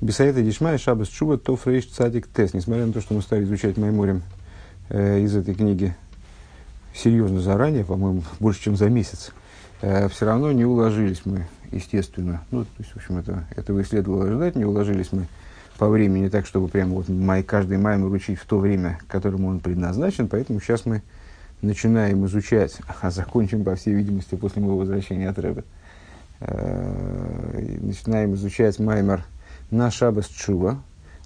Бисаита Дишмай Шабас Чува Тоф Рейш Цадик Тес. Несмотря на то, что мы стали изучать Майморем э, из этой книги серьезно заранее, по-моему, больше, чем за месяц, э, все равно не уложились мы, естественно. Ну, то есть, в общем, это, этого и следовало ожидать, не уложились мы по времени так, чтобы прямо вот май, каждый маймер учить в то время, которому он предназначен. Поэтому сейчас мы начинаем изучать, а закончим, по всей видимости, после моего возвращения от Рэба. Э, начинаем изучать маймер на Шабас Чува,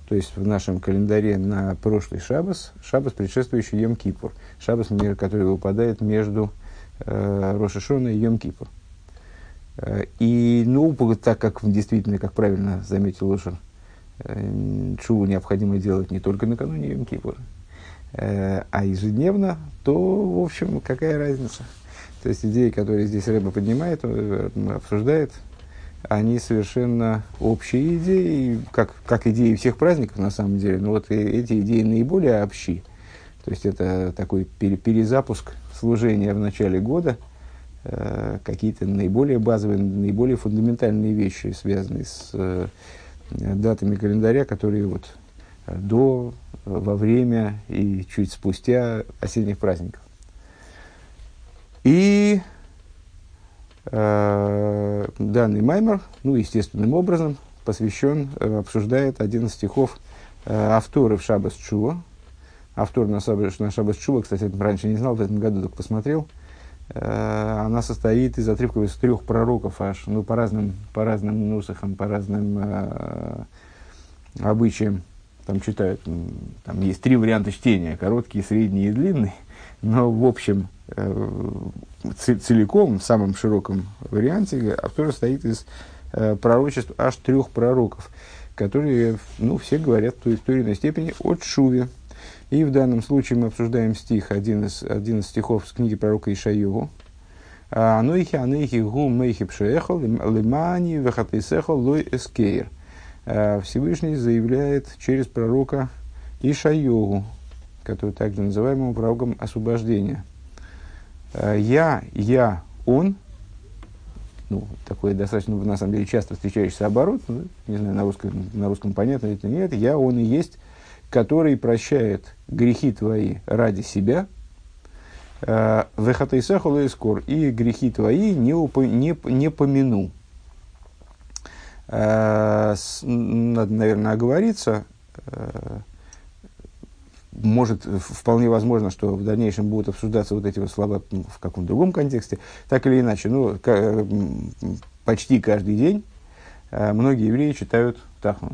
то есть в нашем календаре на прошлый Шабас, Шабас, предшествующий Йом Кипур. Шабас, который выпадает между э, Рошашона и Йом Кипур. Э, и, ну, так как действительно, как правильно заметил Лошер, э, Чуву необходимо делать не только накануне Йом э, а ежедневно, то, в общем, какая разница? То есть идеи, которые здесь Рэба поднимает, обсуждает, они совершенно общие идеи, как, как идеи всех праздников на самом деле, но вот эти идеи наиболее общи. То есть это такой перезапуск служения в начале года, э, какие-то наиболее базовые, наиболее фундаментальные вещи, связанные с э, датами календаря, которые вот до, во время и чуть спустя осенних праздников. И э, данный маймер, ну, естественным образом, посвящен, э, обсуждает один из стихов э, авторов Шабас Чува. Автор на, Шабас, на Шабас Чува, кстати, раньше не знал, в этом году только посмотрел. Э, она состоит из отрывков из трех пророков аж, ну, по разным, по разным нусахам, по разным обычаям. Там читают, там есть три варианта чтения, короткий, средний и длинный. Но, в общем, Э, целиком, в самом широком варианте, автор состоит из э, пророчеств аж трех пророков, которые, ну, все говорят в той, в той или иной степени от Шуви. И в данном случае мы обсуждаем стих, один из, один из стихов с книги пророка Ишайову. Анойхи, анойхи, гу, мейхи, пшеехал, лимани, вехатейсехал, лой эскейр. Э, Всевышний заявляет через пророка Ишайогу, который также называемым пророком освобождения – Э, я, я, он, ну, такое достаточно, на самом деле, часто встречающийся оборот, ну, не знаю, на русском, на русском понятно или нет, я, он и есть, который прощает грехи твои ради себя, э, Вехатайсаху скор и грехи твои не, уп, не, не помяну. Э, надо, наверное, оговориться, может, вполне возможно, что в дальнейшем будут обсуждаться вот эти вот слова в каком-то другом контексте. Так или иначе, ну, почти каждый день э, многие евреи читают Тахну.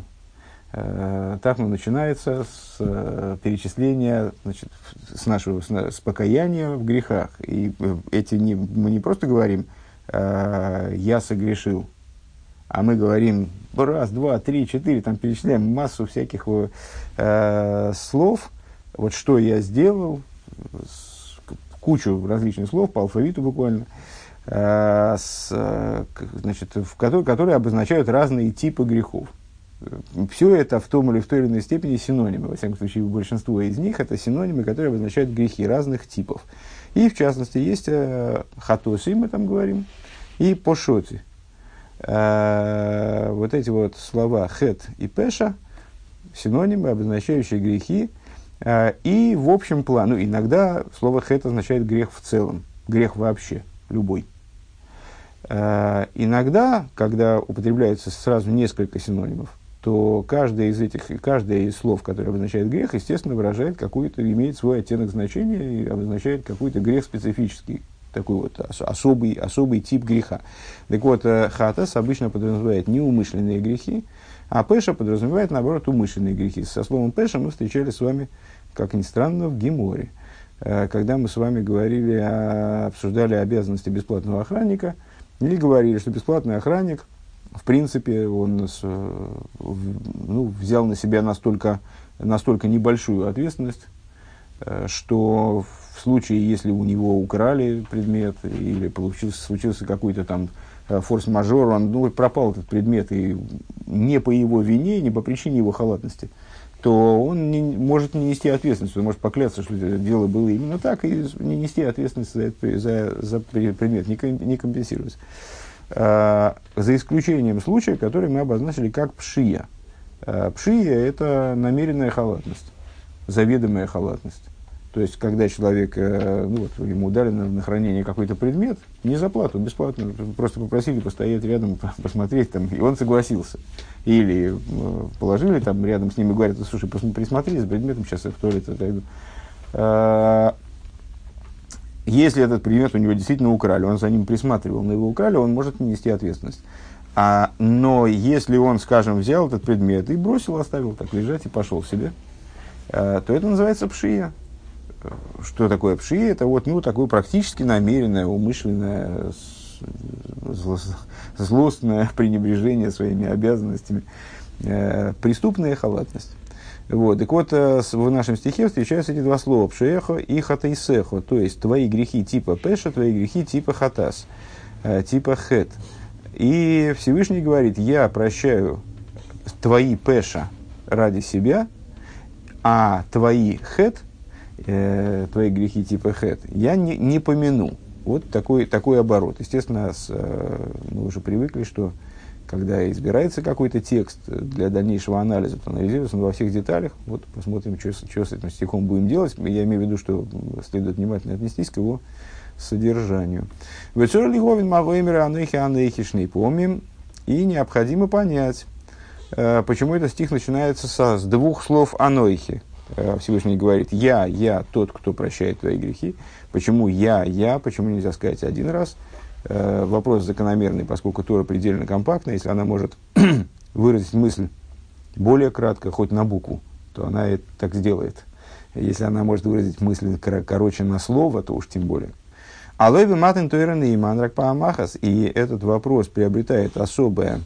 Э, Тахну начинается с э, перечисления, значит, с нашего с покаяния в грехах. И эти не, мы не просто говорим «я согрешил», а мы говорим раз, два, три, четыре, там перечисляем массу всяких э, слов – вот что я сделал, кучу различных слов по алфавиту буквально, э, с, э, значит, в, которые, которые обозначают разные типы грехов. Все это в том или в той или иной степени синонимы. Во всяком случае, большинство из них это синонимы, которые обозначают грехи разных типов. И, в частности, есть э, хатоси, мы там говорим, и пошоти. Э, вот эти вот слова хет и пеша, синонимы, обозначающие грехи, Э, и в общем плане, ну, иногда слово хет означает грех в целом, грех вообще, любой. Э, иногда, когда употребляется сразу несколько синонимов, то каждое из этих, каждое из слов, которое обозначает грех, естественно, выражает какой-то, имеет свой оттенок значения и обозначает какой-то грех специфический, такой вот особый, особый тип греха. Так вот, э, хатас обычно подразумевает неумышленные грехи, а пеша подразумевает, наоборот, умышленные грехи. Со словом пеша мы встречали с вами как ни странно, в Геморе. Э, когда мы с вами говорили, обсуждали обязанности бесплатного охранника, или говорили, что бесплатный охранник, в принципе, он с, ну, взял на себя настолько, настолько небольшую ответственность, э, что в случае, если у него украли предмет или получился, случился какой-то там э, форс-мажор, он ну, пропал этот предмет, и не по его вине, не по причине его халатности – то он не, может не нести ответственность, он может поклясться, что дело было именно так, и не нести ответственность за, за, за предмет, не, не компенсировать. А, за исключением случая, который мы обозначили как пшия. Э, пшия – это намеренная халатность, заведомая халатность. То есть, когда человек, э, ну, вот, ему дали на, на хранение какой-то предмет, не за плату, бесплатно, просто попросили постоять рядом, посмотреть, там, и он согласился. Или э, положили там рядом с ним и говорят, слушай, присмотри за предметом, сейчас я в туалет отойду. Если этот предмет у него действительно украли, он за ним присматривал, но его украли, он может не нести ответственность. А, но если он, скажем, взял этот предмет и бросил, оставил так лежать и пошел себе, то это называется пшия. Что такое пшия? Это вот ну, такое практически намеренное, умышленное, злостное пренебрежение своими обязанностями, э, преступная халатность. Вот. Так вот, э, в нашем стихе встречаются эти два слова «пшеехо» и «хатайсехо», то есть твои грехи типа «пеша», твои грехи типа «хатас», э, типа «хет». И Всевышний говорит, я прощаю твои пеша ради себя, а твои хет, э, твои грехи типа хет, я не, не помяну. Вот такой, такой оборот. Естественно, с, э, мы уже привыкли, что когда избирается какой-то текст для дальнейшего анализа, то анализируется он во всех деталях. Вот посмотрим, что, что с этим стихом будем делать. Я имею в виду, что следует внимательно отнестись к его содержанию. Вечер лиговин мавоймера анехи анехишный помним. И необходимо понять, э, почему этот стих начинается со, с двух слов анойхи. Э, Всевышний говорит, я, я тот, кто прощает твои грехи. Почему я, я, почему нельзя сказать один раз? Э, вопрос закономерный, поскольку Тора предельно компактна, если она может выразить мысль более кратко, хоть на букву, то она это так сделает. Если она может выразить мысль короче на слово, то уж тем более. Алойве матен туэрен и манрак паамахас. И этот вопрос приобретает особое,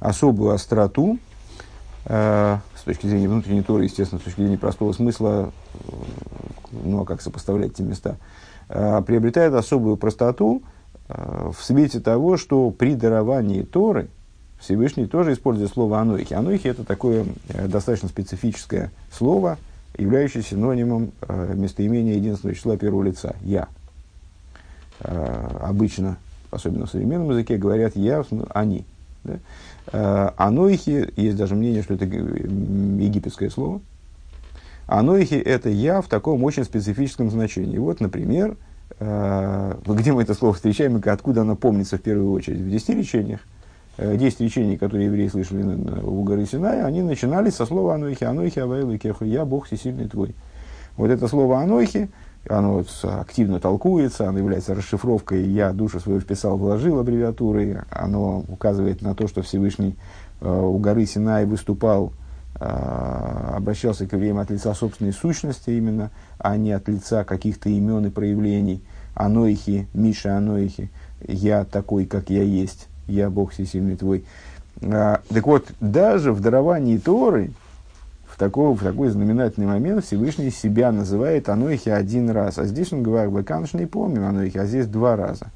особую остроту э, с точки зрения внутренней торы, естественно, с точки зрения простого смысла, э, ну а как сопоставлять эти места, э, приобретает особую простоту э, в свете того, что при даровании Торы Всевышний тоже использует слово анойхи. Анойхи это такое достаточно специфическое слово, являющееся синонимом местоимения единственного числа первого лица – «я». Обычно, особенно в современном языке, говорят «я», «они». Да? Э, анойхи, есть даже мнение, что это египетское слово. Анойхи – это «я» в таком очень специфическом значении. Вот, например, э, где мы это слово встречаем и откуда оно помнится в первую очередь? В десяти речениях. Десять речений, которые евреи слышали у горы Синай, они начинались со слова «анойхи», «анойхи авайлы кеху», «я Бог всесильный твой». Вот это слово «анойхи» – оно активно толкуется, оно является расшифровкой «я душу свою вписал, вложил» аббревиатурой, оно указывает на то, что Всевышний э, у горы Синай выступал, э, обращался к евреям от лица собственной сущности именно, а не от лица каких-то имен и проявлений. Аноихи, Миша Аноихи, я такой, как я есть, я Бог всесильный твой. А, так вот, даже в даровании Торы, в такой, в такой знаменательный момент Всевышний себя называет Анохи один раз. А здесь он говорит, вы, конечно, не помним Анохи, а здесь два раза.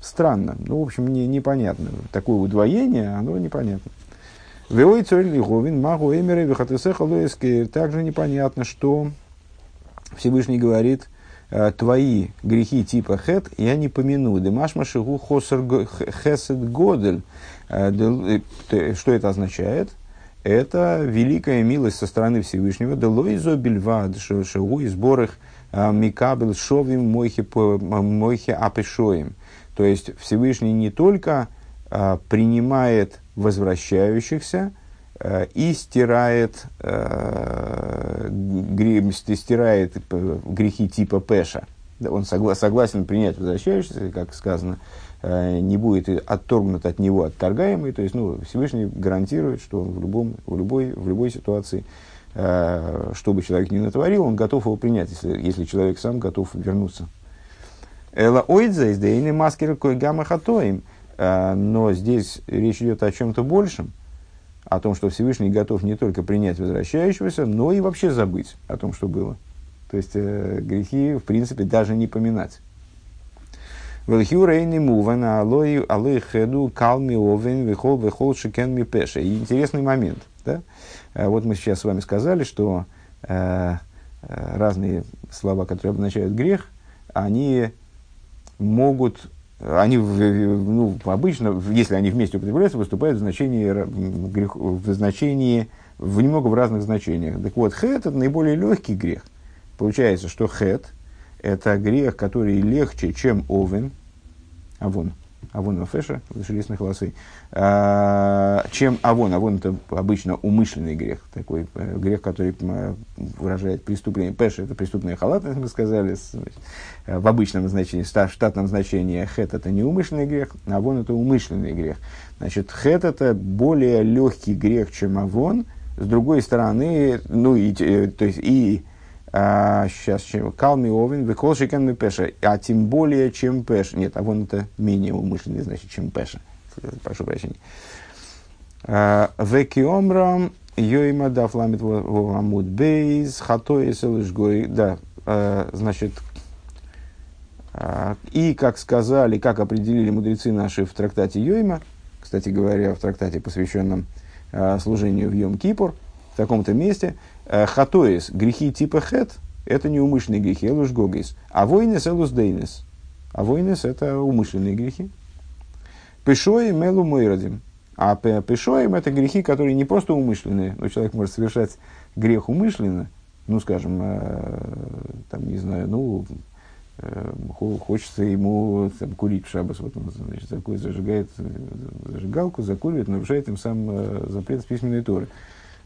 Странно. Ну, в общем, не, непонятно. Такое удвоение, оно непонятно. Магу эмеры Также непонятно, что Всевышний говорит, «Э, твои грехи типа хет я не помяну. Демашма шигу хесед годель. Э, э, что это означает? Это великая милость со стороны Всевышнего. Делойзо бельвад шоу и сборах а, микабел шовим мойхи апешоим. То есть Всевышний не только а, принимает возвращающихся а, и стирает, а, стирает грехи типа Пеша. Он согла- согласен принять возвращающихся, как сказано, не будет отторгнут от него отторгаемый, то есть ну, Всевышний гарантирует, что он в, любом, в, любой, в любой ситуации, э, что бы человек ни натворил, он готов его принять, если, если человек сам готов вернуться. Эла ойдза из маскер гамма хатоим. Э, но здесь речь идет о чем-то большем, о том, что Всевышний готов не только принять возвращающегося, но и вообще забыть о том, что было. То есть э, грехи, в принципе, даже не поминать. Велхюрейни мувана алой алой хеду калми овен вихол вихол шикен ми пеша. Интересный момент. Да? Вот мы сейчас с вами сказали, что э, разные слова, которые обозначают грех, они могут они ну, обычно, если они вместе употребляются, выступают в значении, в значении в немного в разных значениях. Так вот, хет – это наиболее легкий грех. Получается, что хет – это грех, который легче, чем овен, авон, авон феша, железных волосы, а, чем авон. Авон – это обычно умышленный грех, такой э, грех, который выражает преступление. Пеша – это преступная халатность, мы сказали, э, в обычном значении, в штатном значении хет – это неумышленный грех, авон – это умышленный грех. Значит, хет – это более легкий грех, чем авон – с другой стороны, ну и, э, то есть, и сейчас, чем калми овен, веколшикан ми пеша, а тем более, чем пеша. Нет, а вон это менее умышленный, значит, чем пеша. Прошу прощения. А, Векиомрам йойма да фламит вамуд бейз, хатой селышгой. Да, а, значит, и, как сказали, как определили мудрецы наши в трактате Йойма, кстати говоря, в трактате, посвященном Э, служению в Йом-Кипур, в таком-то месте. Э, хатоис, грехи типа хет, это неумышленные грехи, элуш гогейс. А войнес элус дейнес. А войнес это умышленные грехи. Пешоим элу мойрадим. А пешоим это грехи, которые не просто умышленные, но человек может совершать грех умышленно, ну, скажем, э, там, не знаю, ну, э, хочется ему там, курить в шабас, вот он, значит, зажигает зажигалку, закуривает, нарушает им сам э, запрет с письменной торы.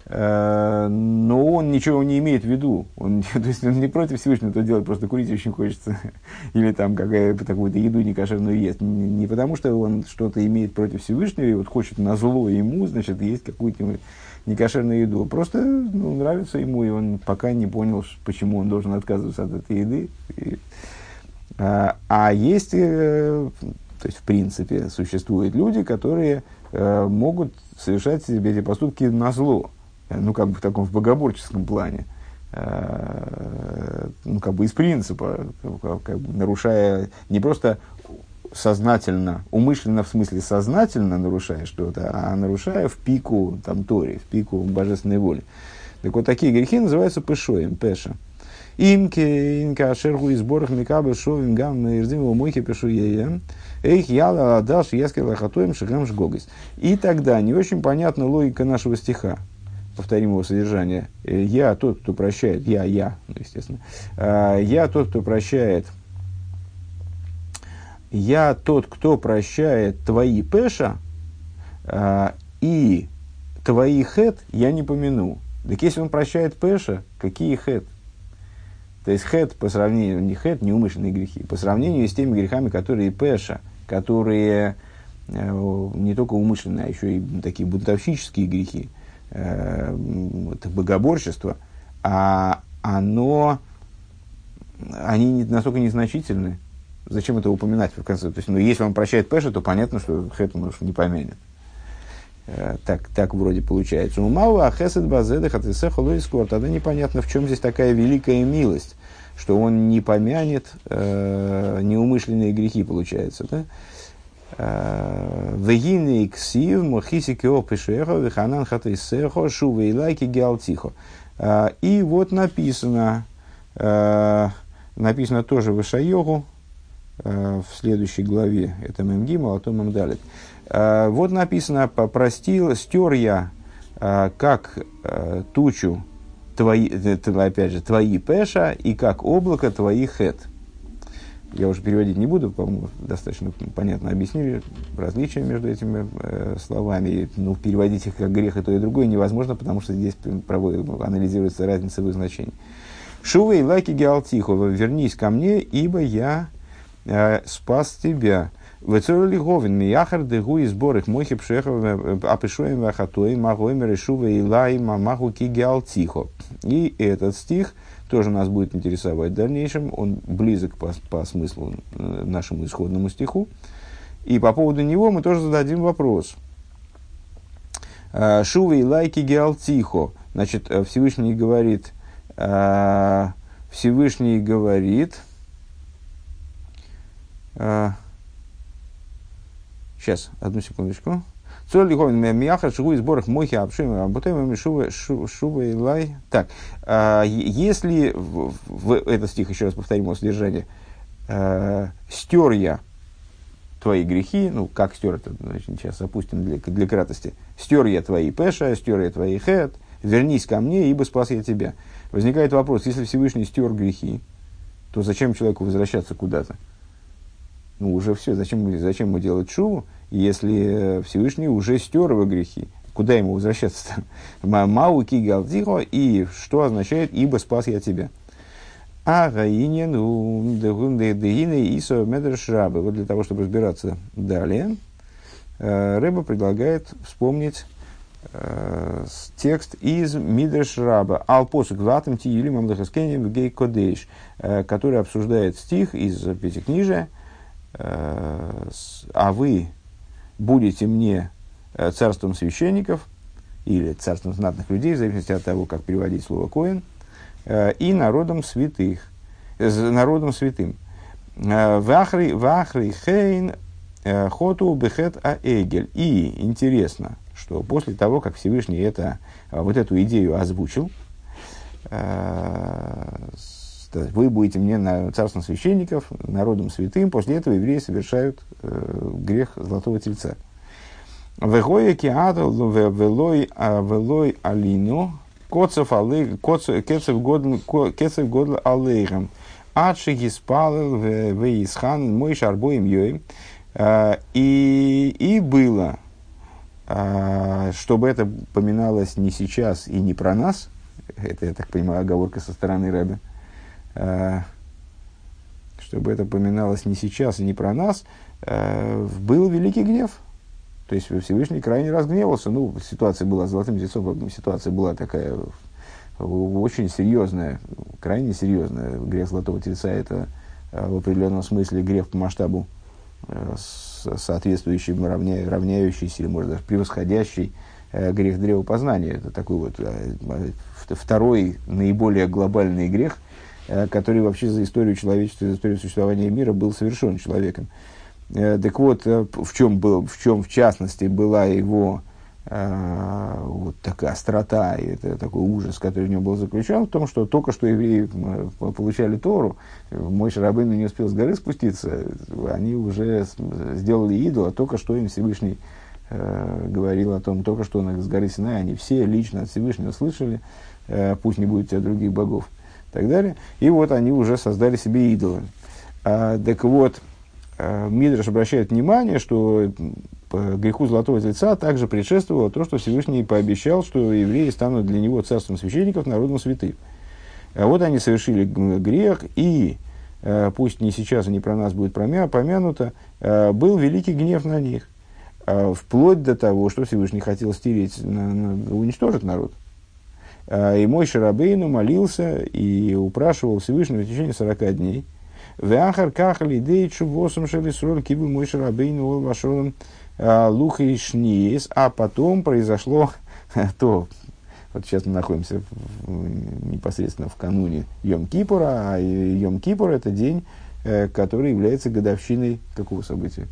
Э, но он ничего не имеет в виду. Он, то есть он не против Всевышнего это делать, просто курить очень хочется. Или там какая-то такую-то еду некошерную ест. Не, не потому, что он что-то имеет против Всевышнего и вот хочет на зло ему, значит, есть какую-то некошерную еду. Просто ну, нравится ему, и он пока не понял, почему он должен отказываться от этой еды. И, а, а есть, э, то есть в принципе, существуют люди, которые э, могут совершать себе эти поступки на зло, ну как бы в таком в богоборческом плане, ну как бы из принципа, как бы нарушая не просто сознательно, умышленно в смысле сознательно нарушая что-то, а нарушая в пику там Тори, в пику божественной воли. Так вот такие грехи называются пешоем, пеша. Имке, инка, шерху и сборах микабы шовим гам на ирдим его мойхи пишу ея. Эйх яла адаш яскер лахатуем шагам шгогис. И тогда не очень понятна логика нашего стиха. Повторим его содержание. «Э, я тот, кто прощает. Я, я, ну, естественно. «А, я тот, кто прощает. Я тот, кто прощает твои пеша, а, и твои хет я не помяну. Так если он прощает пеша, какие хет? То есть хет по сравнению, не хет, не умышленные грехи, по сравнению с теми грехами, которые пеша, которые э, не только умышленные, а еще и такие бунтовщические грехи, э, это богоборчество, а оно, они настолько незначительны. Зачем это упоминать в конце? То есть, ну, если он прощает пеша, то понятно, что хет он уж не помянет. Э, так, так вроде получается. Умау, а хесед базедах от Исеха Тогда непонятно, в чем здесь такая великая милость, что он не помянет э, неумышленные грехи, получается. Да? Э, Вегины ксив мохисики опишехо виханан хатисехо шувы и лайки геалтихо. И вот написано, написано тоже в Ишайогу, в следующей главе, это Мемгима, а то Мемдалит. Э, вот написано, простил, стер я, э, как э, тучу твои, опять же, твои пеша и как облако твои хет. Я уже переводить не буду, по-моему, достаточно понятно объяснили различия между этими э, словами. Ну, переводить их как грех и то и другое невозможно, потому что здесь проводит, анализируется разница в их значении. Шува и лаки геалтихова, вернись ко мне, ибо я э, спас тебя. Вецорли говин мияхар дегу и сбор их мойхи пшехов апишуем вахатой магоймер шува и лай мамаху кигиал тихо. И этот стих тоже нас будет интересовать в дальнейшем. Он близок по, по смыслу э, нашему исходному стиху. И по поводу него мы тоже зададим вопрос. Э, шува и лайки геал тихо. Значит, э, Всевышний говорит, Всевышний говорит, Сейчас, одну секундочку. Цоль лиховин мяха шигу из борах мохи обшим работаем шува шува и лай. Так, а, если в, в, этот стих еще раз повторим его содержание, а, стер я твои грехи, ну, как стер это, значит, сейчас опустим для, для кратости, стер я твои пеша, стер я твои хет, вернись ко мне, ибо спас я тебя. Возникает вопрос, если Всевышний стер грехи, то зачем человеку возвращаться куда-то? Ну, уже все, зачем, зачем ему делать шуву, если Всевышний уже стер его грехи? Куда ему возвращаться-то? Мау галдихо, и что означает «ибо спас я тебя». А гаинин дегины исо медреш рабы. Вот для того, чтобы разбираться далее, э, Рэба предлагает вспомнить э, текст из Мидреш Раба «Алпосук ватам тиюли мамлахаскенем гей кодейш», э, который обсуждает стих из Пятикнижия «А вы будете мне царством священников» или царством знатных людей, в зависимости от того, как переводить слово «коин», Э, и народом святых, народом святым. Э, вахри, вахри хейн э, хоту бехет аэгель. И интересно, что после того, как Всевышний это, вот эту идею озвучил, вы будете мне на царством священников, народом святым, после этого евреи совершают грех золотого тельца. Велой алину Коцев веисхан мой шарбоем йой. А, и, и было, а, чтобы это поминалось не сейчас и не про нас, это, я так понимаю, оговорка со стороны Рэбе, а, чтобы это поминалось не сейчас и не про нас, был великий гнев – то есть Всевышний крайне разгневался. Ну, ситуация была с золотым тельцом, ситуация была такая очень серьезная, крайне серьезная. Грех золотого тельца – это э, в определенном смысле грех по масштабу э, соответствующий, равня, равняющийся или, может, даже превосходящий э, грех древопознания. Это такой вот второй наиболее глобальный грех, который вообще за историю человечества, за историю существования мира был совершен человеком. Э, так вот, э, в чем, был, в чем в частности была его э, вот такая острота и это, такой ужас, который в нем был заключен, в том, что только что евреи получали Тору, мой Шарабын не успел с горы спуститься, они уже сделали идола, только что им Всевышний э, говорил о том, только что с горы Синай, они все лично от Всевышнего слышали, э, пусть не будет у тебя других богов и так далее. И вот они уже создали себе идолы. А, так вот, Э, Мидраш обращает внимание, что греху золотого тельца также предшествовало то, что Всевышний пообещал, что евреи станут для него царством священников, народом святых. А вот они совершили грех, и э, пусть не сейчас и не про нас будет промя, помянуто, э, был великий гнев на них, вплоть до того, что Всевышний хотел стереть, уничтожить народ. И мой Шарабейну молился и упрашивал Всевышнего в течение 40 дней – Веахар кахали дейчу восом шелисроль кибу мой шарабейну ол вашон а, луха и шниес, а потом произошло то, вот сейчас мы находимся непосредственно в кануне Йом-Кипура, а Йом-Кипур это день, э, который является годовщиной какого события?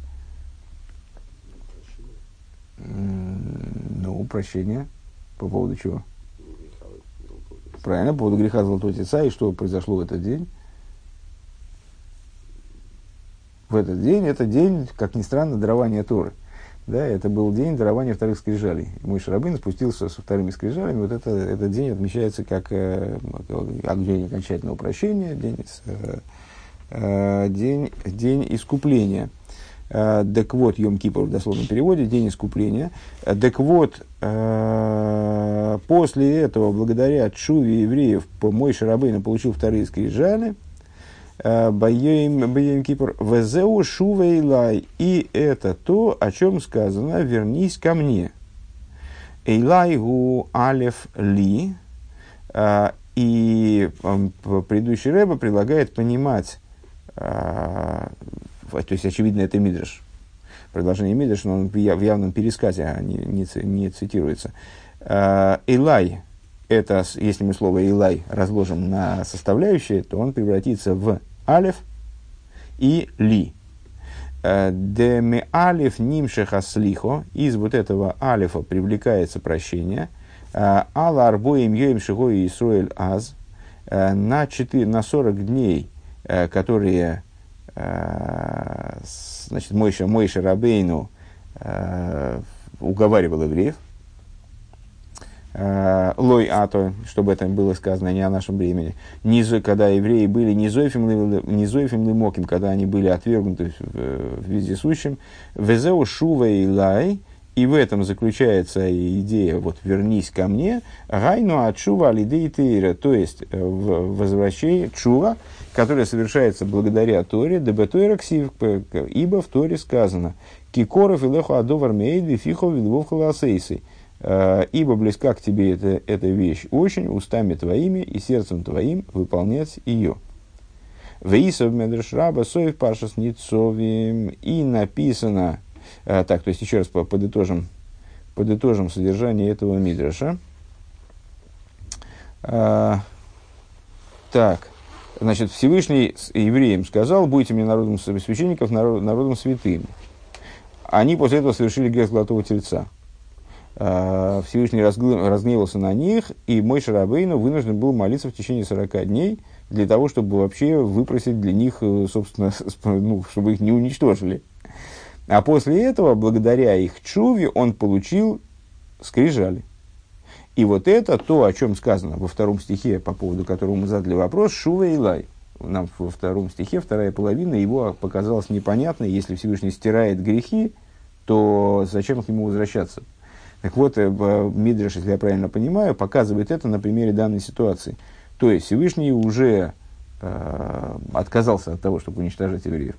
Ну, прощения. По поводу чего? Правильно, по поводу греха Золотого Тельца. И что произошло в этот день? в этот день, это день, как ни странно, дарования Торы. Да, это был день дарования вторых скрижалей. Мой Шарабын спустился со вторыми скрижалями. Вот это, этот день отмечается как э, день окончательного прощения, день, э, э, день, день искупления. Э, так вот, Йом Кипр в дословном переводе, день искупления. Э, так вот, э, после этого, благодаря Чуве евреев, мой Шарабын получил вторые скрижали – Боем Кипр. Везеу шувейлай. И это то, о чем сказано, вернись ко мне. Эйлай гу алев ли. И предыдущий Рэба предлагает понимать, то есть, очевидно, это Мидриш. Предложение Мидриш, но он в явном пересказе а не, не, не цитируется. Эйлай, это, если мы слово Илай разложим на составляющие, то он превратится в алев и ли. Э, Деме алев нимшеха слихо, из вот этого алифа привлекается прощение. Э, Алла арбоем йоем шиго и Исруэль аз, на, 4, на 40 дней, которые значит, Мойша, Мойша Рабейну уговаривал евреев, лой ато, чтобы это было сказано не о нашем времени, низо, когда евреи были низоефим лимоким, когда они были отвергнуты в, в вездесущем, везеу шува и лай, и в этом заключается идея, вот вернись ко мне, гайну от чува алидей тейра, то есть э, возвращение чува, которое совершается благодаря Торе, дебетойра ксив, ибо в Торе сказано, кикоров и леху адовар мейд вифихов вилвов халасейсы, э, ибо близка к тебе эта, эта вещь очень, устами твоими и сердцем твоим выполнять ее. Вейсов медреш раба соев пашас ницовим, и написано, а, так, то есть еще раз подытожим, подытожим содержание этого мидраша. А, так, значит, Всевышний евреям сказал, будете мне народом священников, народ, народом святым. Они после этого совершили грех золотого тельца. А, Всевышний разгневался на них, и мой Шарабейну вынужден был молиться в течение 40 дней для того, чтобы вообще выпросить для них, э, собственно, ну, чтобы их не уничтожили. А после этого, благодаря их чуве, он получил скрижали. И вот это то, о чем сказано во втором стихе, по поводу которого мы задали вопрос, Шува и Лай. Нам во втором стихе, вторая половина, его показалась непонятной. Если Всевышний стирает грехи, то зачем к нему возвращаться? Так вот, э, Мидриш, если я правильно понимаю, показывает это на примере данной ситуации. То есть Всевышний уже э, отказался от того, чтобы уничтожать евреев.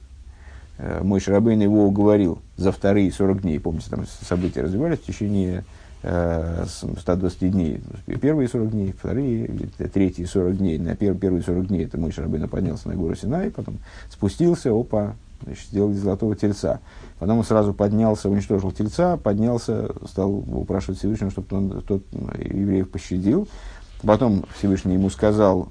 Э, мой Шарабейн его уговорил за вторые 40 дней. Помните, там события развивались в течение э, 120 дней. Первые 40 дней, вторые, третьи 40 дней. На пер, первые 40 дней это мой Шарабейн поднялся на гору Синай, потом спустился, опа, значит, сделали золотого тельца. Потом он сразу поднялся, уничтожил тельца, поднялся, стал упрашивать Всевышнего, чтобы он тот евреев пощадил. Потом Всевышний ему сказал,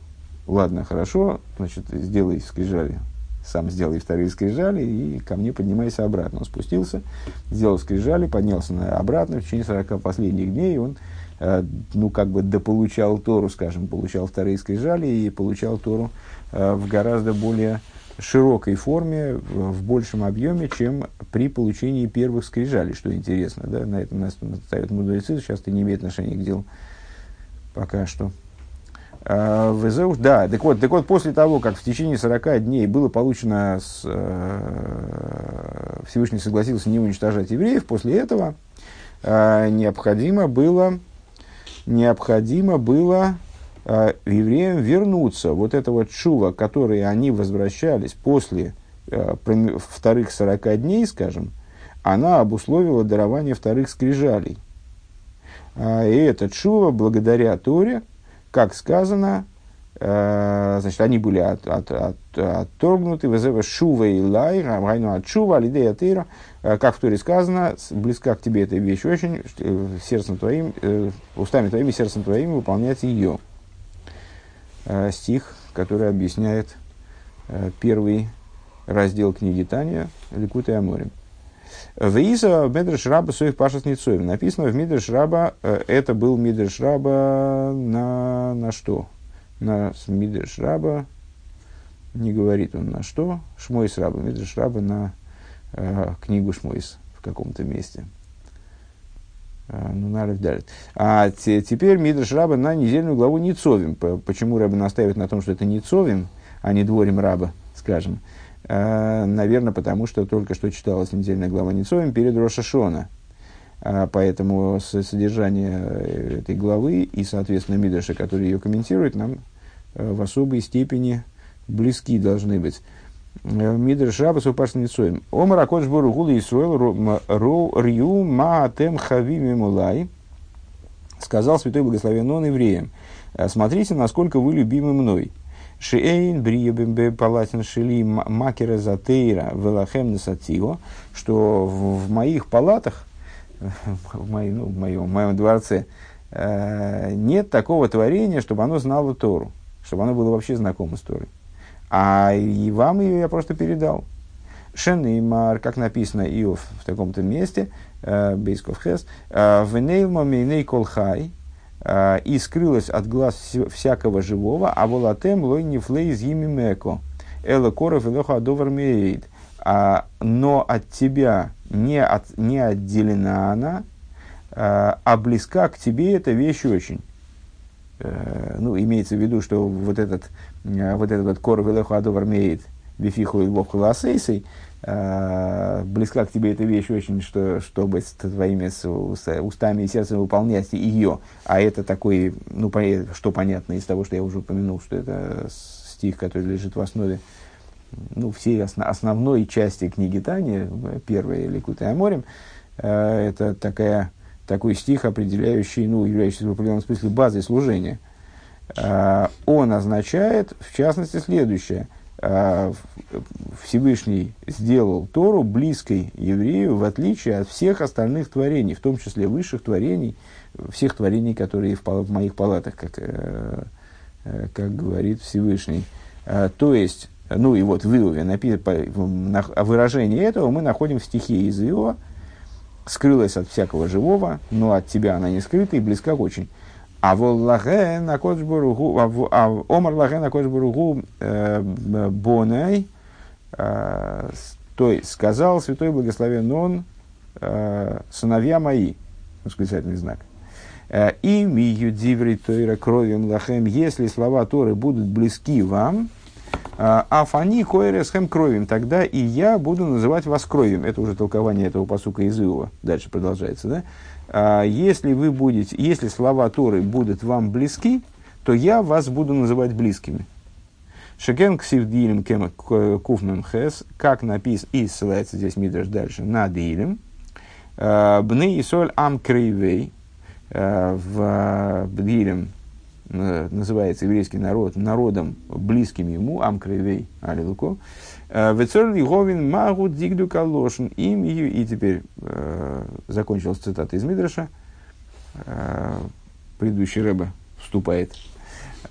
ладно, хорошо, значит, сделай скрижали сам сделал и вторые скрижали, и ко мне поднимайся обратно. Он спустился, сделал скрижали, поднялся на, обратно. В течение 40 последних дней он, э, ну, как бы дополучал Тору, скажем, получал вторые скрижали и получал Тору э, в гораздо более широкой форме, в, в большем объеме, чем при получении первых скрижалей, что интересно. Да? На этом нас ставят мудрецы, сейчас это не имеет отношения к делу пока что. А, Везеуш, да, так вот, так вот, после того, как в течение 40 дней было получено, с, э, Всевышний согласился не уничтожать евреев, после этого э, необходимо было, необходимо было э, евреям вернуться. Вот этого чува, который они возвращались после э, вторых 40 дней, скажем, она обусловила дарование вторых скрижалей. Э, и это чува благодаря Торе, как сказано, э, значит, они были от, от, от, отторгнуты, вызывая шува и лай, райну от шува, алидея тыра, э, как в Торе сказано, близка к тебе эта вещь очень, э, сердцем твоим, устами твоими, сердцем твоим выполнять ее. Стих, который объясняет первый раздел книги Таня, Ликут и Аморим. Вейса Медреш Раба Соих Пашас Ницоев. Написано в Мидреш Раба, э, это был Мидреш Раба на, на что? На Мидреш Раба, не говорит он на что, Шмойс Раба, Мидреш Раба на э, книгу Шмойс в каком-то месте. Э, ну, Нарев дарит. А те, теперь Мидреш Раба на недельную главу Ницовим. Почему Раба настаивает на том, что это Ницовим, а не дворим Раба, скажем? Наверное, потому что только что читалась недельная глава Ницоем перед Рошашона. Э, поэтому содержание э, этой главы и, соответственно, Мидраша, который ее комментирует, нам в особой степени близки должны быть. Мидраш Раба Супаш Ницоем. Омар Акодж Боругула Исруэл Рю Маатем Хави Мимулай. Сказал Святой Благословен Он евреям. Смотрите, насколько вы любимы мной. Шиэйн бриебембе палатин шили макера затейра велахем несатио, что в, в моих палатах, в, моей, ну, в, моем, в моем дворце, э, нет такого творения, чтобы оно знало Тору, чтобы оно было вообще знакомо с Торой. А и вам ее я просто передал. Шенеймар, как написано Иов в таком-то месте, Бейсков Хес, Венейлмо мейней колхай, и скрылась от глаз всякого живого, а волатем лой не флей из меко. Эла коров и лоха адовар. А, но от тебя не, от, не отделена она, а, а близка к тебе эта вещь очень. Э, ну, имеется в виду, что вот этот, э, вот этот вот коров и лоха адовар бифиху и лоху ласейсей, э, близка к тебе эта вещь очень, что, чтобы с твоими устами и сердцем выполнять ее. А это такой, ну, что понятно из того, что я уже упомянул, что это стих, который лежит в основе ну, всей основ, основной части книги Тани, первой Ликута Аморем, э, это такая, такой стих, определяющий, ну, являющийся в определенном смысле базой служения. Э, он означает, в частности, следующее – а, Всевышний сделал Тору близкой еврею, в отличие от всех остальных творений, в том числе высших творений, всех творений, которые в, в моих палатах, как, э, э, как говорит Всевышний. То есть, ну и вот в Иове, выражение этого мы находим в стихе из Иова, скрылась от всякого живого, но от тебя она не скрыта и близка очень. А воллахе на кодшбуругу, а омар лахе на кодшбуругу э, бонай, э, то есть сказал святой благословен он, э, сыновья мои, восклицательный знак. И мию диври тойра кровью лахем, если слова Торы будут близки вам, а фани койресхем кровью, тогда и я буду называть вас кровью. Это уже толкование этого посука из Иова. Дальше продолжается, да? А, если вы будете, если слова Торы будут вам близки, то я вас буду называть близкими. Шекен ксивдилем кем куфмем хес, как написано, и ссылается здесь Мидраш дальше, на дилем. А, Бны и соль ам крейвей, а, в Бдилем называется еврейский народ народом близким ему, ам крейвей, алилуко. Э, Вецор Говин Магу Дигду Калошин им и теперь э, закончилась цитата из Мидраша. Э, предыдущий Рэбе вступает.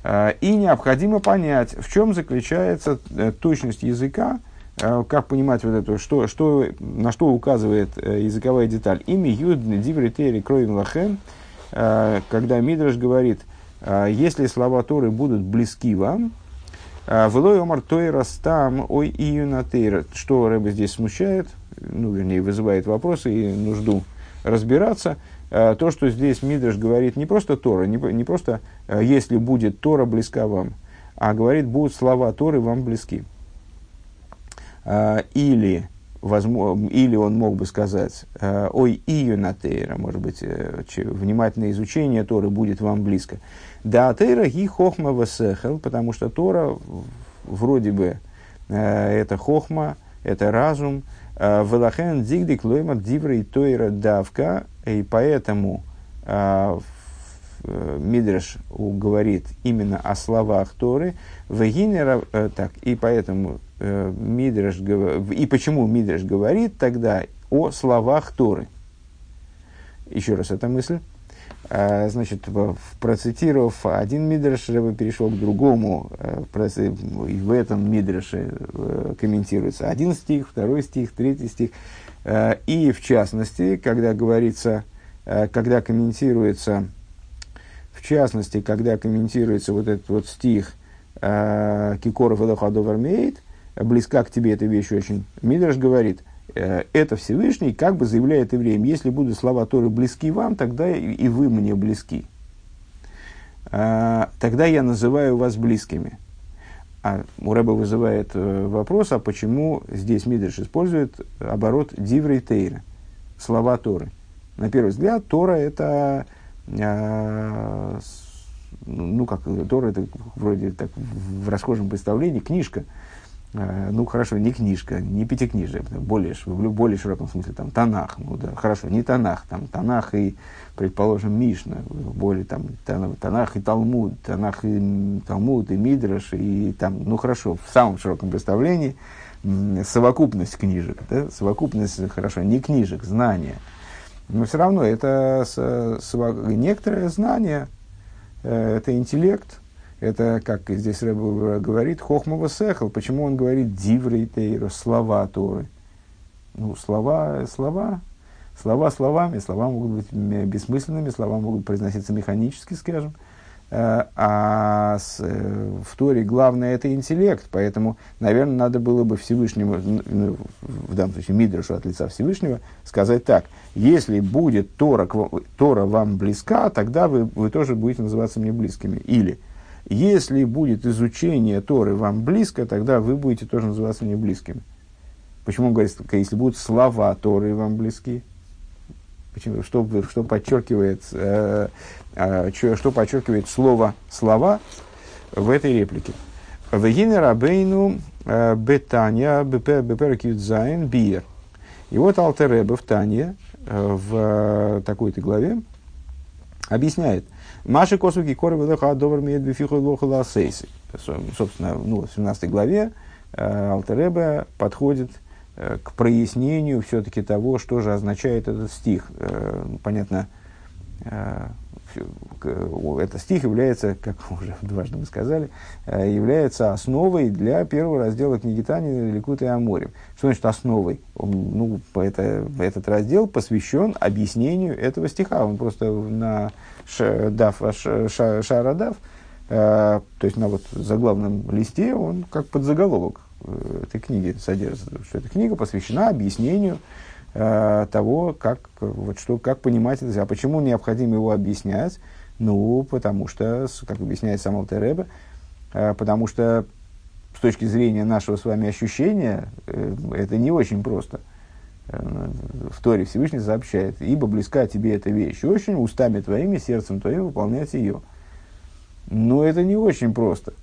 Э, и необходимо понять, в чем заключается э, точность языка, э, как понимать вот это, что, что, на что указывает э, языковая деталь. Имя Юд Дивритери Кроин Лахем, э, когда Мидраш говорит, э, если слова Торы будут близки вам, а, Влой омар тойра стам ой июнатейра. Что Рэбе здесь смущает, ну, вернее, вызывает вопросы и нужду разбираться. А, то, что здесь Мидраш говорит не просто Тора, не, не просто а, «если будет Тора близка вам», а говорит «будут слова Торы вам близки». Или, возможно, или он мог бы сказать «ой июнатейра», может быть, э, внимательное изучение Торы будет вам близко. Да, Тейра ги хохма весехел, потому что Тора вроде бы э, это хохма, это разум. Э, Велахен дигдик лойма диврей тойра давка, и поэтому э, э, Мидреш говорит именно о словах Торы, э, так, и поэтому э, Мидреш, и почему Мидреш говорит тогда о словах Торы. Еще раз эта мысль. А, значит, процитировав один мидреш, Рэбе перешел к другому, э, и в этом мидреше э, комментируется один стих, второй стих, третий стих. И в частности, когда говорится, когда комментируется, в частности, когда комментируется вот этот вот стих Кикоров Элохадовармейт, близка к тебе эта вещь очень, Мидреш говорит – Э, это Всевышний как бы заявляет евреям, если будут слова Торы близки вам, тогда и вы мне близки. А, тогда я называю вас близкими. А Муреба вызывает э, вопрос, а почему здесь Мидриш использует оборот диврей тейра, слова Торы. На первый взгляд, Тора это, а, ну как, Тора это вроде так в расхожем представлении книжка, ну хорошо, не книжка, не пятикнижие, более, в более широком смысле, там, Танах, ну да, хорошо, не Танах, там, Танах и, предположим, Мишна, более, там, Танах и Талмуд, Танах и Талмуд, и Мидраш, и там, ну хорошо, в самом широком представлении, совокупность книжек, да, совокупность, хорошо, не книжек, знания, но все равно это с, с, некоторое знание, э, это интеллект, это, как здесь Рэб говорит, хохмова сехал. Почему он говорит диврей тейра, слова Торы? Ну, слова, слова, слова словами, слова могут быть бессмысленными, слова могут произноситься механически, скажем. Э, а с, э, в Торе главное это интеллект, поэтому, наверное, надо было бы Всевышнему, ну, в данном случае Мидрашу от лица Всевышнего, сказать так, если будет Тора, Тора вам близка, тогда вы, вы тоже будете называться мне близкими. Или, если будет изучение Торы вам близко, тогда вы будете тоже называться мне близкими. Почему он говорит, если будут слова Торы вам близки? Почему, что, что подчеркивает э, а, что подчеркивает слово «слова» в этой реплике. Вегинер Абейну э, Бетания Беперкидзайн Биер. И вот Алтереба в Тане, э, в э, такой-то главе, объясняет. Маши косуки коры выдоха добр мед бифиху лоха Собственно, ну, в 17 главе Алтереба подходит к прояснению все-таки того, что же означает этот стих. Понятно, этот стих является, как уже дважды мы сказали, э, является основой для первого раздела книги Тани Ликут и Аморим. Что значит основой? Ну, это, этот раздел посвящен объяснению этого стиха. Он просто на дав, шарадав, э, то есть на вот заглавном листе, он как подзаголовок э, этой книги содержится. Что эта книга посвящена объяснению Э, того, как, вот что, как понимать это. А почему необходимо его объяснять? Ну, потому что, как объясняет сам Алтереба, потому что с точки зрения нашего с вами ощущения, это не очень просто. В Торе Всевышний сообщает, ибо близка тебе эта вещь очень, устами твоими, сердцем твоим выполнять ее. Но это не очень просто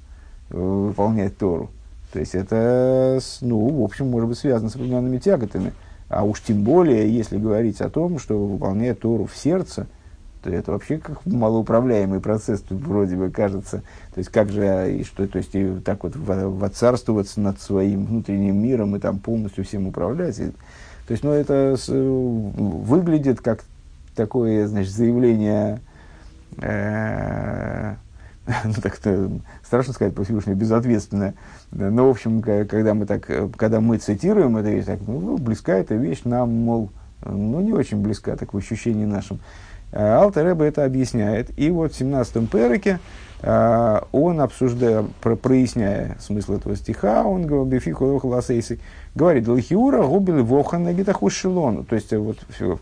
выполнять Тору. То есть это, ну, в общем, может быть связано с определенными тяготами. А уж тем более, если говорить о том, что выполняет Тору в сердце, то это вообще как малоуправляемый процесс тут вроде бы кажется. То есть как же, и что, то есть и так вот воцарствоваться над своим внутренним миром и там полностью всем управлять. То есть, ну, это с, выглядит как такое, значит, заявление э, ну, так страшно сказать по Всевышнему, безответственная. Но, в общем, когда мы, так, когда мы цитируем эту вещь, так, ну, близка эта вещь нам, мол, ну, не очень близка, так в ощущении нашем. Алтер это объясняет. И вот в 17-м переке а, он, обсуждая, про, проясняя смысл этого стиха, он говорит, Лахиура губили вохан на гитаху То есть, вот,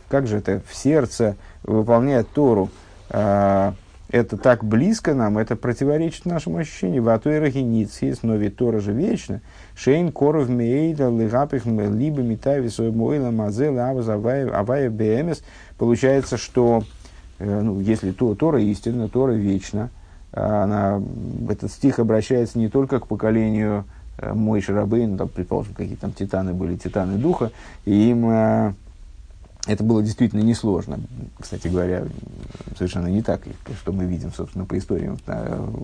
как же это в сердце выполняет Тору, это так близко нам, это противоречит нашему ощущению. Ватуэра геницис, но ведь Тора же вечно. Шейн коров мейда лигапих либо митави мойла мазела авая бмс. Получается, что э, ну, если то, Тора истинна, Тора вечна, она, этот стих обращается не только к поколению э, мой Шарабейн, там, предположим, какие там титаны были, титаны духа, и им э, это было действительно несложно. Кстати говоря, совершенно не так, что мы видим, собственно, по историям,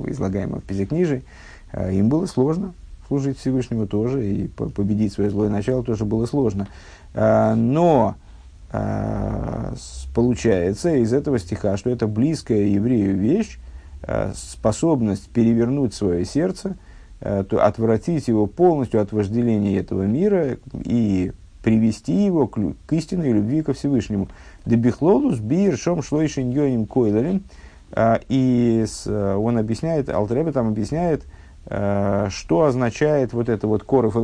излагаемым в Пизикнижии. А, им было сложно служить Всевышнему тоже, и победить свое злое начало тоже было сложно. А, но а, получается из этого стиха, что это близкая еврею вещь, способность перевернуть свое сердце, отвратить его полностью от вожделения этого мира и привести его к, истинной любви ко Всевышнему. Дебихлолус бир шом шлойшин йоним. А, и он объясняет, Алтребе там объясняет, а, что означает вот это вот коров и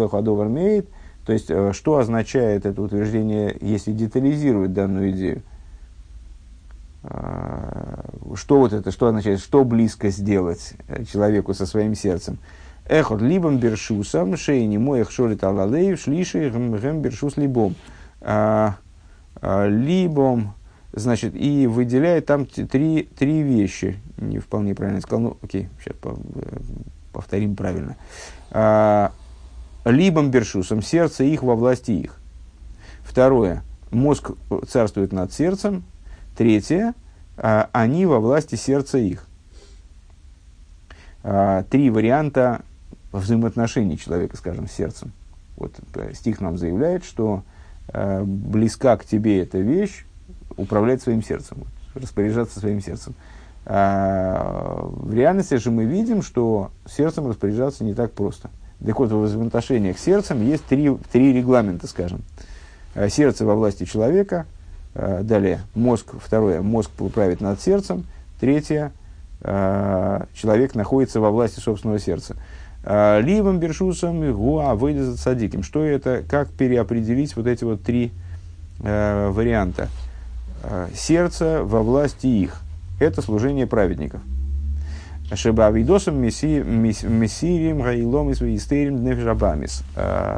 мейт, то есть, а, что означает это утверждение, если детализировать данную идею. Что вот это, что означает, что близко сделать э, человеку со своим сердцем. Эхот либом бершусом, шейни моих шорит алалеев, шлиши гэм бершус либом. А, а, либом, значит, и выделяет там три, три вещи. Не вполне правильно сказал, ну окей, сейчас э, повторим правильно. А, либом бершусом, сердце их во власти их. Второе, мозг царствует над сердцем. Третье, они во власти сердца их. Три варианта взаимоотношений человека, скажем, с сердцем. Вот э, стих нам заявляет, что э, близка к тебе эта вещь, управлять своим сердцем, распоряжаться своим сердцем. А в реальности же мы видим, что сердцем распоряжаться не так просто. Так вот, в взаимоотношениях с сердцем есть три, три регламента, скажем. Э, сердце во власти человека, э, далее мозг, второе, мозг правит над сердцем, третье, человек находится во власти собственного сердца. Ливом бершусом гуа выйдет садиким. Что это, как переопределить вот эти вот три варианта? Сердце во власти их. Это служение праведников. Шебавидосом мессирием гайлом и своистерим дневжабамис.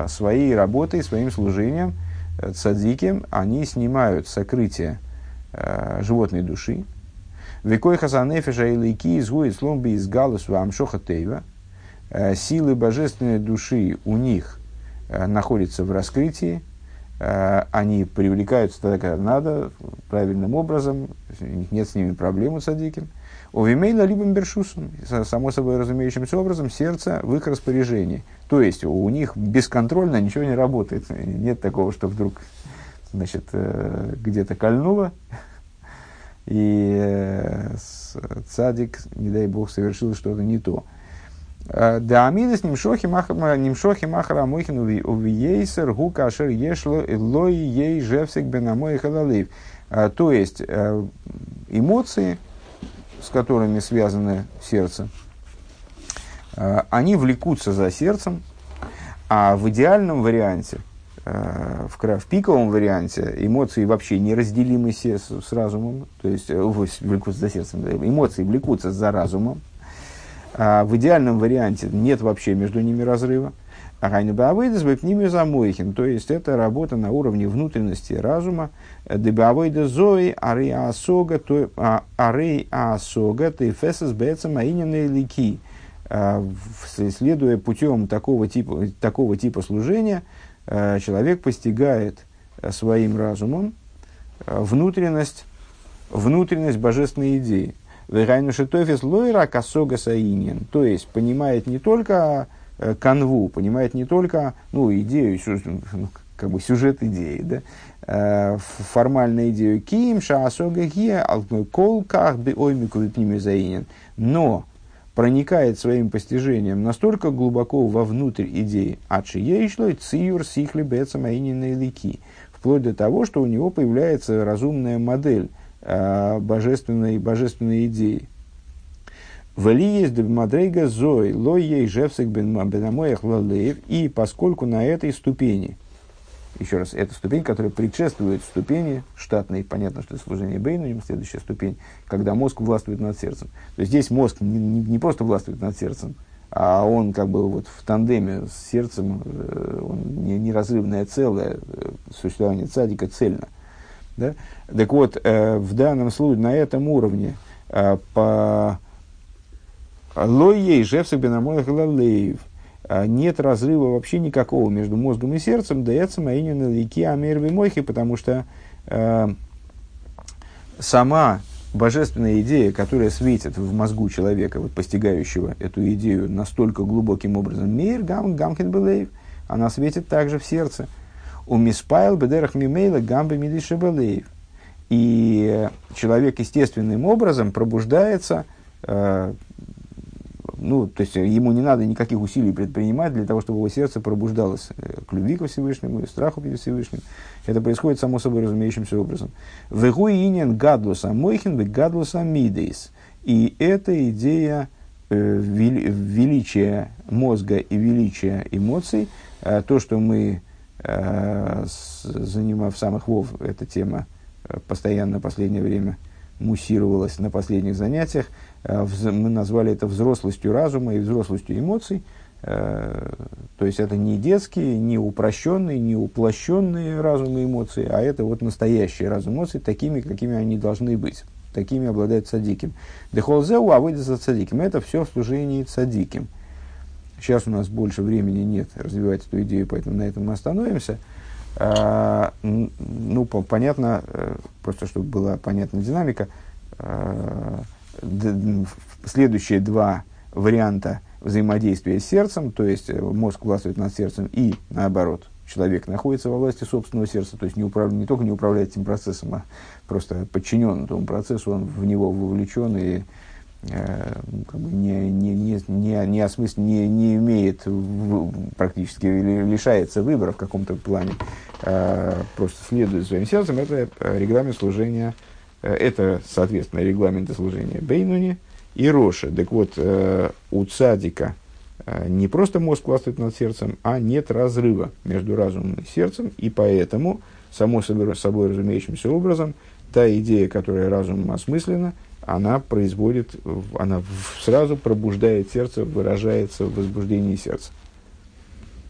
Своей работой, своим служением, цадики, они снимают сокрытие животной души. Векой хасанефиша и лейки изгует сломби из галус вам шохатейва. Силы божественной души у них находятся в раскрытии, они привлекаются тогда, когда надо, правильным образом, нет с ними проблем у садиким. У Вимейла любим бершусом, само собой разумеющимся образом, сердце в их распоряжении. То есть у них бесконтрольно ничего не работает. Нет такого, что вдруг значит, э, где-то кольнуло, и э, цадик, не дай бог, совершил что-то не то. Э, да амидас нимшохи махара мойхин увиейсер гу кашер ешло лой ей жевсик бенамой халалив. То есть эмоции, с которыми связаны сердце, э, они влекутся за сердцем, а в идеальном варианте, э, в, в пиковом варианте, эмоции вообще неразделимы с, с разумом, то есть э, влекутся за сердцем, эмоции влекутся за разумом, а в идеальном варианте нет вообще между ними разрыва. Райну Баавейдес Бепнимию Замойхин, то есть это работа на уровне внутренности разума. Дебаавейда Зои Арей Асога, а, Арей Асога, ты Фесес Бецам Аинины Лики. А, следуя путем такого типа, такого типа служения, а, человек постигает своим разумом внутренность, внутренность божественной идеи. Вегайну Шитофис Лойра Касога Саинин, то есть понимает не только Э, канву, понимает не только ну, идею, ну, как бы сюжет идеи, да, э, формальную идею ким шаасогахия колках би оймику заинен, но проникает своим постижением настолько глубоко вовнутрь идеи, а ейшлой циюр сихли бецам лики, вплоть до того, что у него появляется разумная модель божественной, божественной идеи. Вали есть мадрейга зой, лой ей жевсик бенамоях лалеев. И поскольку на этой ступени, еще раз, это ступень, которая предшествует ступени штатной, понятно, что это служение Бейнуним, следующая ступень, когда мозг властвует над сердцем. То есть здесь мозг не, не, не просто властвует над сердцем, а он как бы вот в тандеме с сердцем, э, он не, неразрывное целое, э, существование цадика цельно. Да? Так вот, э, в данном случае, на этом уровне, по Лой ей жевсик бенамоях лалеев. А нет разрыва вообще никакого между мозгом и сердцем, да это самоинина лики амерви мойхи, потому что э, сама божественная идея, которая светит в мозгу человека, вот постигающего эту идею настолько глубоким образом, мир гам гамкин она светит также в сердце. У миспайл бедерах мимейла гамбе мидиши белеев. И человек естественным образом пробуждается э, ну, то есть ему не надо никаких усилий предпринимать для того, чтобы его сердце пробуждалось э, к любви ко Всевышнему и страху перед Всевышним. Это происходит само собой разумеющимся образом. Вегуинен гадлуса мойхин гадлуса мидейс. И это идея э, величия мозга и величия эмоций, э, то, что мы э, занимаем в самых вов, эта тема э, постоянно в последнее время муссировалась на последних занятиях – Э, мы назвали это взрослостью разума и взрослостью эмоций. То есть это не детские, не упрощенные, не уплощенные разум и эмоции, а это вот настоящие разум и эмоции, такими, какими они должны быть. Такими обладает садиким. Дехолзеу, а выйдет за садиким. Это все в служении садиким. Сейчас у нас больше времени нет развивать эту идею, поэтому на этом мы остановимся. А, ну, понятно, э, просто чтобы была понятна динамика, следующие два варианта взаимодействия с сердцем, то есть э, мозг властвует над сердцем и наоборот, человек находится во власти собственного сердца, то есть не, управ... не только не управляет этим процессом, а просто подчинен этому процессу, он в него вовлечен и Э, как бы не, не, не, не, не, осмысл, не, не имеет практически или лишается выбора в каком-то плане, а просто следует своим сердцем, это э, регламент служения, э, это, соответственно, регламенты служения Бейнуни и Роши. Так вот, у цадика не просто мозг властвует над сердцем, а нет разрыва между разумом и сердцем, и поэтому, само собой разумеющимся образом, та идея, которая разумом осмыслена – она производит, она сразу пробуждает сердце, выражается в возбуждении сердца.